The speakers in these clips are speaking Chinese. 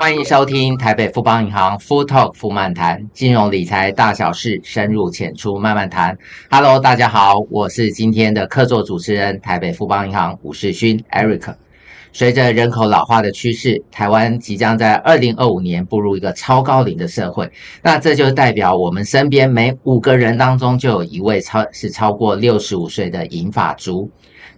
欢迎收听台北富邦银行 Full Talk 富漫谈，金融理财大小事，深入浅出慢慢谈。Hello，大家好，我是今天的客座主持人，台北富邦银行吴世勋 Eric。随着人口老化的趋势，台湾即将在二零二五年步入一个超高龄的社会。那这就代表我们身边每五个人当中就有一位超是超过六十五岁的银发族。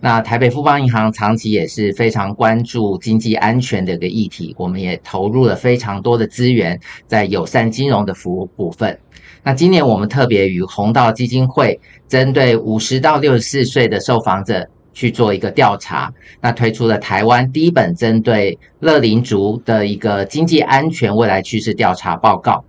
那台北富邦银行长期也是非常关注经济安全的一个议题，我们也投入了非常多的资源在友善金融的服务部分。那今年我们特别与弘道基金会针对五十到六十四岁的受访者去做一个调查，那推出了台湾第一本针对乐龄族的一个经济安全未来趋势调查报告。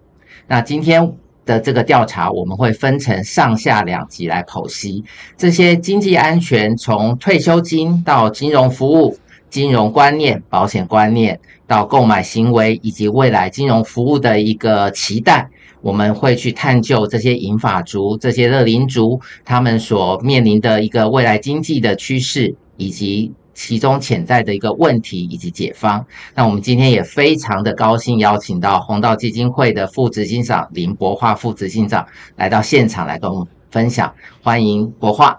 那今天。的这个调查，我们会分成上下两集来剖析这些经济安全，从退休金到金融服务、金融观念、保险观念到购买行为以及未来金融服务的一个期待，我们会去探究这些银发族、这些乐龄族他们所面临的一个未来经济的趋势以及。其中潜在的一个问题以及解方。那我们今天也非常的高兴邀请到弘道基金会的副执行长林柏樺副执行长来到现场来跟我们分享。欢迎柏樺。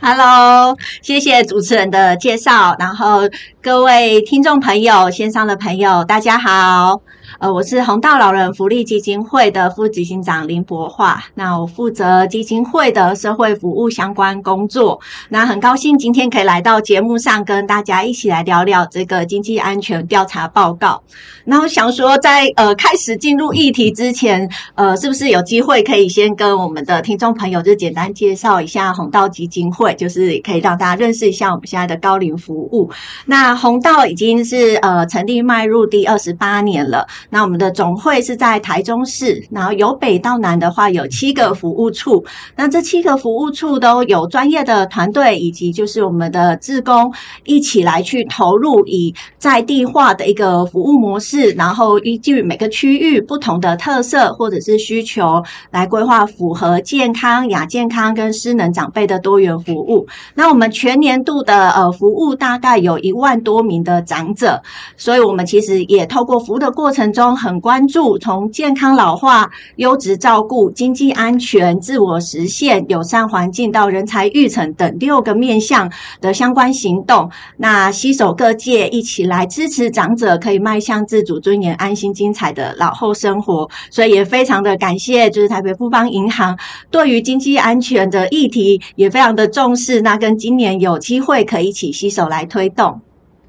Hello，谢谢主持人的介绍。然后各位听众朋友、线上的朋友，大家好。呃，我是弘道老人福利基金会的副执行长林柏樺，那我负责基金会的社会服务相关工作。那很高兴今天可以来到节目上，跟大家一起来聊聊这个经济安全调查报告。那我想说在，呃开始进入议题之前，呃，是不是有机会可以先跟我们的听众朋友就简单介绍一下弘道基金会，就是可以让大家认识一下我们现在的高龄服务。那弘道已经是呃成立迈入第二十八年了。那我们的总会是在台中市，然后由北到南的话有七个服务处，那这七个服务处都有专业的团队，以及就是我们的志工一起来去投入，以在地化的一个服务模式，然后依据每个区域不同的特色或者是需求来规划符合健康、亚健康跟失能长辈的多元服务。那我们全年度的呃服务大概有一万多名的长者，所以我们其实也透过服务的过程。中很关注从健康老化、优质照顾、经济安全、自我实现、友善环境到人才育成等六个面向的相关行动，那携手各界一起来支持长者可以迈向自主、尊严、安心、精彩的老后生活。所以也非常的感谢，就是台北富邦银行对于经济安全的议题也非常的重视。那跟今年有机会可以一起携手来推动。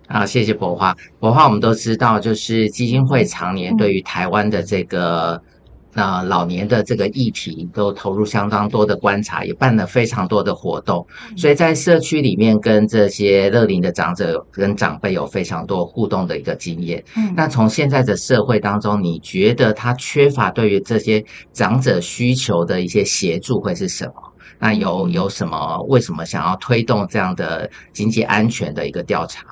好，谢谢博华。博华，我们都知道，就是基金会常年对于台湾的这个呃老年的这个议题，都投入相当多的观察，也办了非常多的活动。所以在社区里面，跟这些乐龄的长者跟长辈有非常多互动的一个经验。嗯，那从现在的社会当中，你觉得他缺乏对于这些长者需求的一些协助会是什么？那有有什么？为什么想要推动这样的经济安全的一个调查？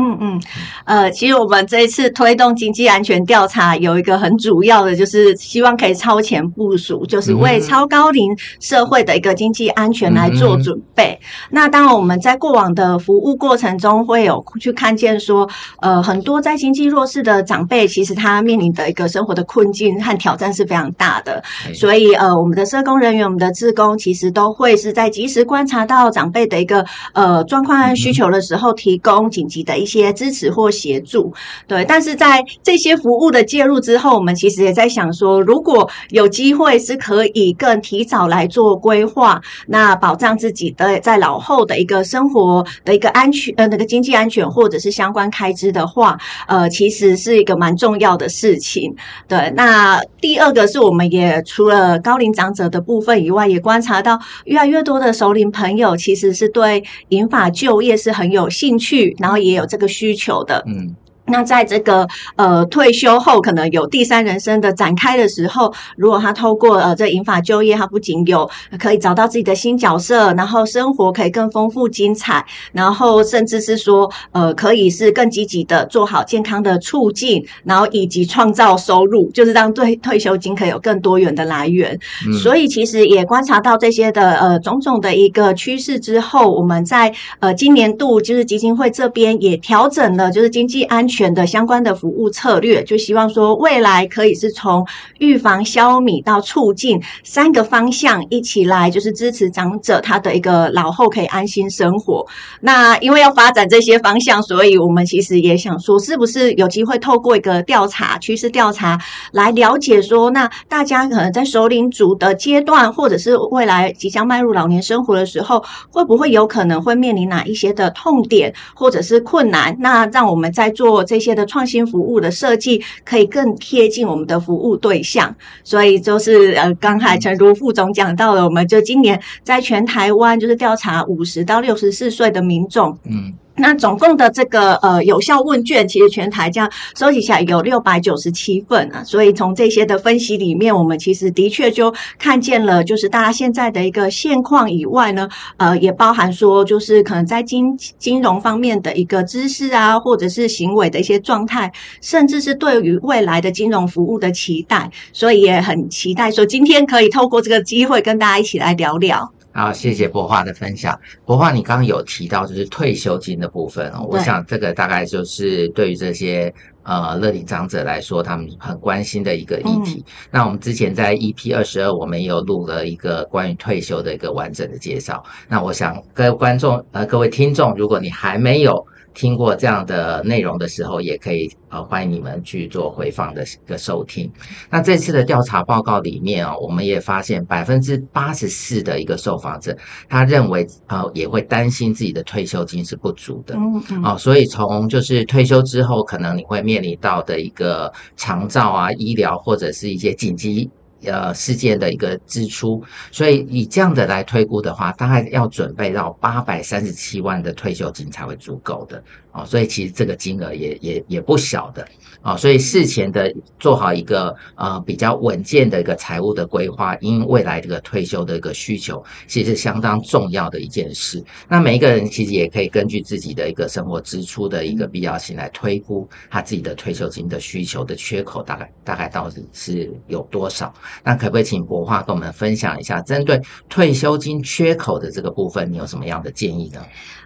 嗯嗯，呃，其实我们这一次推动经济安全调查，有一个很主要的，就是希望可以超前部署，就是为超高龄社会的一个经济安全来做准备。嗯、那当然，我们在过往的服务过程中，会有去看见说，呃，很多在经济弱势的长辈，其实他面临的一个生活的困境和挑战是非常大的。所以，呃，我们的社工人员、我们的志工，其实都会是在及时观察到长辈的一个呃状况和需求的时候，提供紧急的一些支持或协助，对，但是在这些服务的介入之后，我们其实也在想说，如果有机会是可以更提早来做规划，那保障自己的在老后的一个生活的一个安全，呃，那个经济安全或者是相关开支的话，呃，其实是一个蛮重要的事情。对，那第二个是我们也除了高龄长者的部分以外，也观察到越来越多的熟龄朋友其实是对银发就业是很有兴趣，然后也有。这个需求的，嗯。那在这个呃退休后，可能有第三人生的展开的时候，如果他透过呃这银发就业，他不仅有可以找到自己的新角色，然后生活可以更丰富精彩，然后甚至是说呃可以是更积极的做好健康的促进，然后以及创造收入，就是让对退休金可以有更多元的来源。嗯、所以其实也观察到这些的呃种种的一个趋势之后，我们在呃今年度就是基金会这边也调整了，就是经济安全。选的相关的服务策略，就希望说未来可以是从预防、消弭到促进三个方向一起来，就是支持长者他的一个老后可以安心生活。那因为要发展这些方向，所以我们其实也想说，是不是有机会透过一个调查、趋势调查来了解说，那大家可能在熟龄组的阶段，或者是未来即将迈入老年生活的时候，会不会有可能会面临哪一些的痛点或者是困难？那让我们在做这些的创新服务的设计，可以更贴近我们的服务对象。所以就是呃，刚才陈如副总讲到了，我们就今年在全台湾就是调查五十到六十四岁的民众，嗯。那总共的这个呃有效问卷，其实全台这样收集起来有六百九十七份啊，所以从这些的分析里面，我们其实的确就看见了，就是大家现在的一个现况以外呢，呃，也包含说，就是可能在金金融方面的一个知识啊，或者是行为的一些状态，甚至是对于未来的金融服务的期待，所以也很期待说今天可以透过这个机会跟大家一起来聊聊。好，谢谢博化的分享。博化，你刚刚有提到就是退休金的部分哦，我想这个大概就是对于这些呃乐龄长者来说，他们很关心的一个议题。嗯、那我们之前在 EP 二十二，我们也有录了一个关于退休的一个完整的介绍。那我想各位观众呃各位听众，如果你还没有听过这样的内容的时候，也可以呃欢迎你们去做回放的一个收听。那这次的调查报告里面啊、哦，我们也发现百分之八十四的一个受访者，他认为啊、呃、也会担心自己的退休金是不足的。嗯嗯。哦，所以从就是退休之后，可能你会面临到的一个长照啊、医疗或者是一些紧急。呃，事件的一个支出，所以以这样的来推估的话，大概要准备到八百三十七万的退休金才会足够的。哦，所以其实这个金额也也也不小的哦，所以事前的做好一个呃比较稳健的一个财务的规划，因未来这个退休的一个需求，其实是相当重要的一件事。那每一个人其实也可以根据自己的一个生活支出的一个必要性来推估他自己的退休金的需求的缺口大概大概到底是有多少？那可不可以请博化跟我们分享一下，针对退休金缺口的这个部分，你有什么样的建议呢？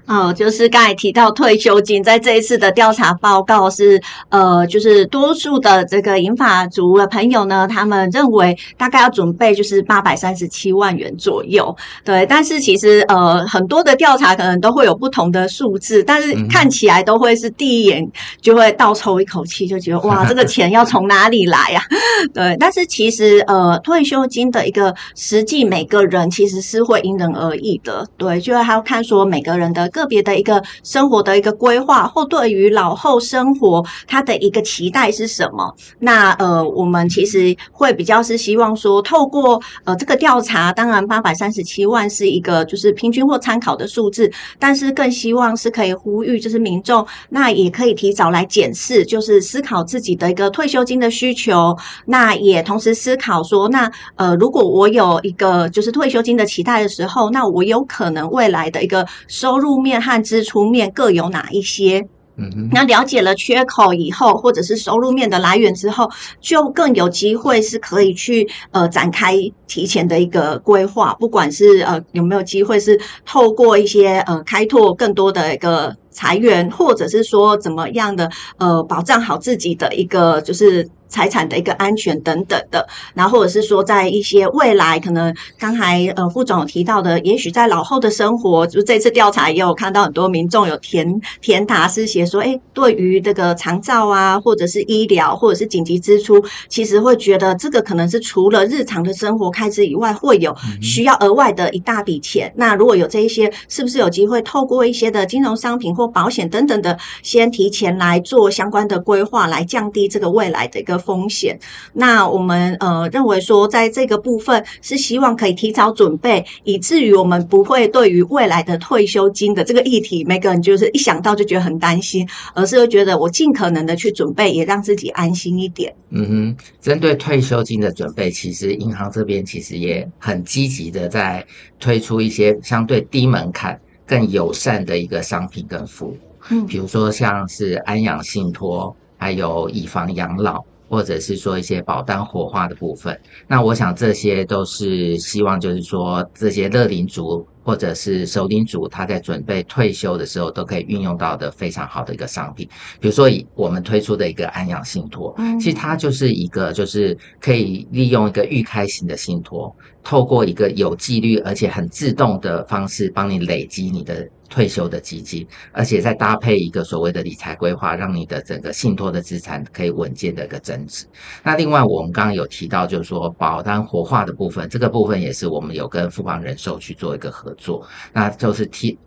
哦，就是刚才提到退休金，在这一次的调查报告是，呃，就是多数的这个银发族的朋友呢，他们认为大概要准备就是八百三十七万元左右，对。但是其实呃，很多的调查可能都会有不同的数字，但是看起来都会是第一眼就会倒抽一口气，就觉得哇，这个钱要从哪里来呀？对。但是其实呃，呃退休金的一个实际每个人其实是会因人而异的，对，就还要看说每个人的。个别的一个生活的一个规划，或对于老后生活他的一个期待是什么？那呃，我们其实会比较是希望说，透过呃这个调查，当然八百三十七万是一个就是平均或参考的数字，但是更希望是可以呼吁，就是民众那也可以提早来检视，就是思考自己的一个退休金的需求，那也同时思考说，那呃如果我有一个就是退休金的期待的时候，那我有可能未来的一个收入。面和支出面各有哪一些？嗯哼，那了解了缺口以后，或者是收入面的来源之后，就更有机会是可以去呃展开提前的一个规划，不管是呃有没有机会是透过一些呃开拓更多的一个财源，或者是说怎么样的呃保障好自己的一个就是。财产的一个安全等等的，然后或者是说，在一些未来可能刚才呃副总有提到的，也许在老后的生活，就这次调查也有看到很多民众有填填答是写说，哎，对于这个长照啊，或者是医疗，或者是紧急支出，其实会觉得这个可能是除了日常的生活开支以外，会有需要额外的一大笔钱。嗯、那如果有这一些，是不是有机会透过一些的金融商品或保险等等的，先提前来做相关的规划，来降低这个未来的一个。风险，那我们呃认为说，在这个部分是希望可以提早准备，以至于我们不会对于未来的退休金的这个议题，每个人就是一想到就觉得很担心，而是会觉得我尽可能的去准备，也让自己安心一点。嗯哼，针对退休金的准备，其实银行这边其实也很积极的在推出一些相对低门槛、更友善的一个商品跟服务，嗯，比如说像是安养信托，还有以房养老。或者是说一些保单火化的部分，那我想这些都是希望，就是说这些乐龄族或者是首领族他在准备退休的时候都可以运用到的非常好的一个商品。比如说，以我们推出的一个安养信托，其实它就是一个就是可以利用一个预开型的信托，透过一个有纪律而且很自动的方式，帮你累积你的。退休的基金，而且再搭配一个所谓的理财规划，让你的整个信托的资产可以稳健的一个增值。那另外，我们刚刚有提到，就是说保单活化的部分，这个部分也是我们有跟富邦人寿去做一个合作，那就是提。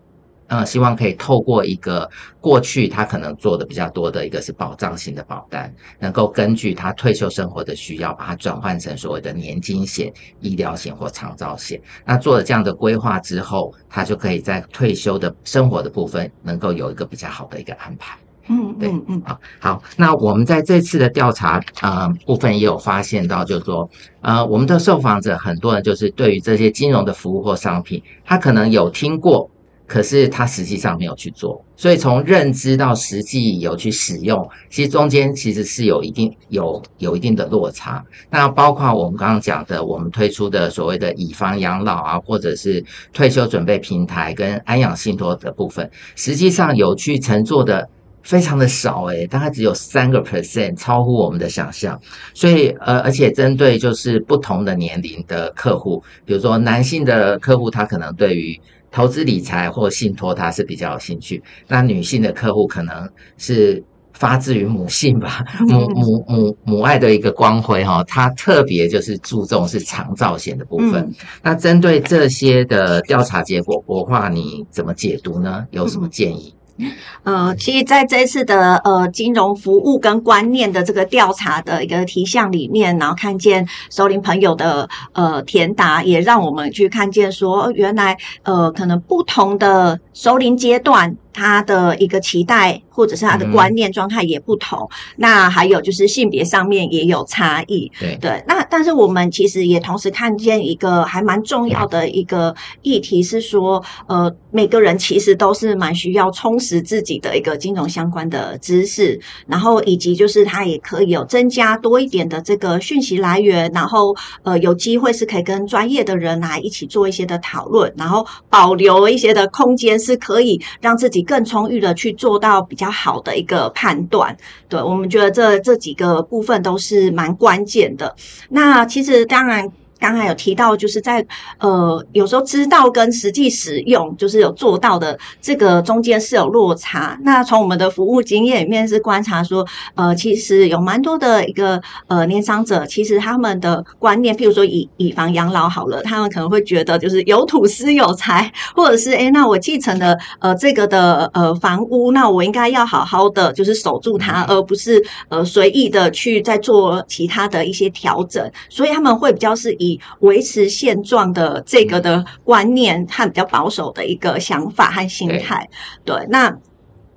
呃，希望可以透过一个过去他可能做的比较多的一个是保障型的保单，能够根据他退休生活的需要，把它转换成所谓的年金险、医疗险或长照险。那做了这样的规划之后，他就可以在退休的生活的部分能够有一个比较好的一个安排。嗯，对，嗯嗯，好，好。那我们在这次的调查呃部分也有发现到，就是说呃，我们的受访者很多人就是对于这些金融的服务或商品，他可能有听过。可是他实际上没有去做，所以从认知到实际有去使用，其实中间其实是有一定有有一定的落差。那包括我们刚刚讲的，我们推出的所谓的以房养老啊，或者是退休准备平台跟安养信托的部分，实际上有去乘坐的非常的少，诶，大概只有三个 percent，超乎我们的想象。所以呃，而且针对就是不同的年龄的客户，比如说男性的客户，他可能对于投资理财或信托，他是比较有兴趣。那女性的客户可能是发自于母性吧，母母母母爱的一个光辉哈。他特别就是注重是长照险的部分。嗯、那针对这些的调查结果，国化你怎么解读呢？有什么建议？呃，其实在这次的呃金融服务跟观念的这个调查的一个题项里面，然后看见熟龄朋友的呃填答，也让我们去看见说，原来呃可能不同的熟龄阶段。他的一个期待，或者是他的观念状态也不同。嗯、那还有就是性别上面也有差异。对对，那但是我们其实也同时看见一个还蛮重要的一个议题是说，呃，每个人其实都是蛮需要充实自己的一个金融相关的知识，然后以及就是他也可以有增加多一点的这个讯息来源，然后呃有机会是可以跟专业的人来一起做一些的讨论，然后保留一些的空间是可以让自己。更充裕的去做到比较好的一个判断，对，我们觉得这这几个部分都是蛮关键的。那其实当然。刚才有提到，就是在呃，有时候知道跟实际使用，就是有做到的这个中间是有落差。那从我们的服务经验里面是观察说，呃，其实有蛮多的一个呃年长者，其实他们的观念，譬如说以以房养老好了，他们可能会觉得就是有土司有财，或者是诶，那我继承的呃这个的呃房屋，那我应该要好好的就是守住它，而不是呃随意的去再做其他的一些调整。所以他们会比较是以以维持现状的这个的观念和比较保守的一个想法和心态，对，那。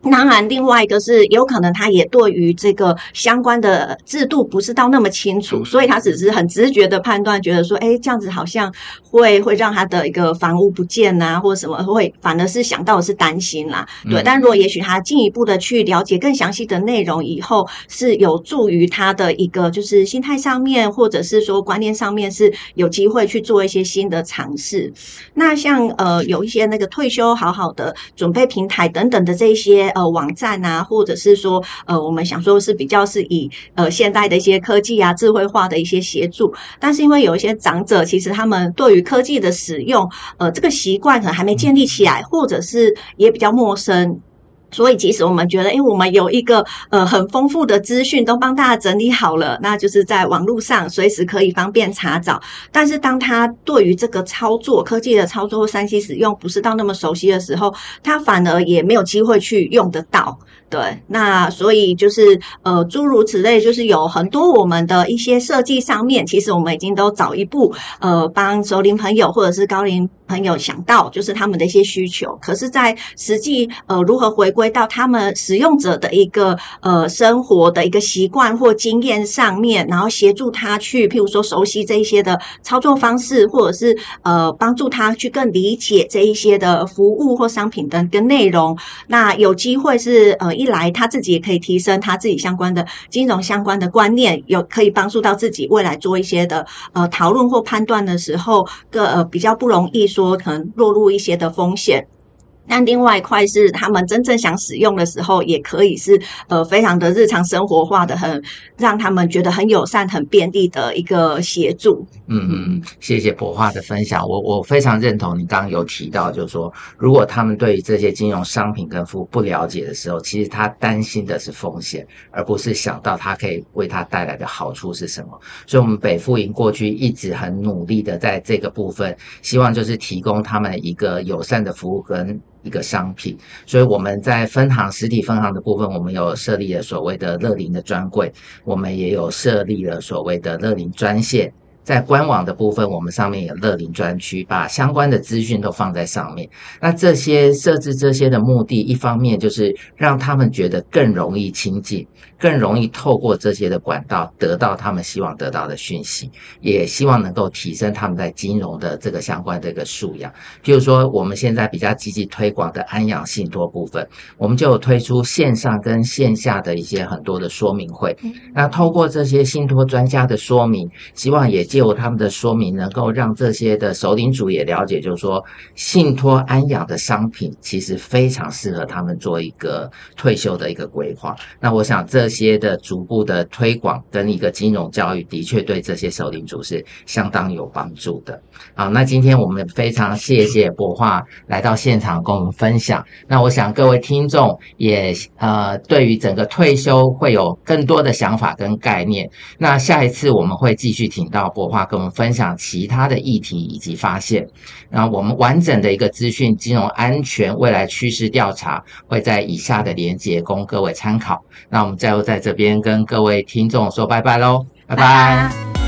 当然，另外一个是有可能他也对于这个相关的制度不是到那么清楚，所以他只是很直觉的判断，觉得说，哎，这样子好像会会让他的一个房屋不见啊，或者什么会，反而是想到的是担心啦。对，但如果也许他进一步的去了解更详细的内容以后，是有助于他的一个就是心态上面，或者是说观念上面是有机会去做一些新的尝试。那像呃有一些那个退休好好的准备平台等等的这些。呃，网站啊，或者是说，呃，我们想说是比较是以呃现代的一些科技啊、智慧化的一些协助，但是因为有一些长者，其实他们对于科技的使用，呃，这个习惯可能还没建立起来，或者是也比较陌生。所以，即使我们觉得，诶，我们有一个呃很丰富的资讯都帮大家整理好了，那就是在网络上随时可以方便查找。但是，当他对于这个操作科技的操作或 3C 使用不是到那么熟悉的时候，他反而也没有机会去用得到。对，那所以就是呃诸如此类，就是有很多我们的一些设计上面，其实我们已经都早一步呃帮熟龄朋友或者是高龄朋友想到，就是他们的一些需求。可是，在实际呃如何回归到他们使用者的一个呃生活的一个习惯或经验上面，然后协助他去譬如说熟悉这一些的操作方式，或者是呃帮助他去更理解这一些的服务或商品的跟内容，那有机会是呃。一来他自己也可以提升他自己相关的金融相关的观念，有可以帮助到自己未来做一些的呃讨论或判断的时候，个呃比较不容易说可能落入一些的风险。但另外一块是他们真正想使用的时候，也可以是呃非常的日常生活化的，很让他们觉得很友善、很便利的一个协助。嗯嗯，谢谢博樺的分享，我我非常认同你刚刚有提到，就是说如果他们对于这些金融商品跟服务不了解的时候，其实他担心的是风险，而不是想到他可以为他带来的好处是什么。所以，我们北富银过去一直很努力的在这个部分，希望就是提供他们一个友善的服务跟。一个商品，所以我们在分行实体分行的部分，我们有设立了所谓的乐林的专柜，我们也有设立了所谓的乐林专线。在官网的部分，我们上面有乐龄专区，把相关的资讯都放在上面。那这些设置这些的目的，一方面就是让他们觉得更容易亲近，更容易透过这些的管道得到他们希望得到的讯息，也希望能够提升他们在金融的这个相关的一个素养。譬如说，我们现在比较积极推广的安养信托部分，我们就有推出线上跟线下的一些很多的说明会。那透过这些信托专家的说明，希望也。借由他们的说明，能够让这些的首领主也了解，就是说，信托安养的商品其实非常适合他们做一个退休的一个规划。那我想这些的逐步的推广跟一个金融教育，的确对这些首领主是相当有帮助的。好，那今天我们非常谢谢博化来到现场跟我们分享。那我想各位听众也呃，对于整个退休会有更多的想法跟概念。那下一次我们会继续听到。博话跟我们分享其他的议题以及发现，那我们完整的一个资讯金融安全未来趋势调查会在以下的连接供各位参考。那我们再后在这边跟各位听众说拜拜喽，拜拜。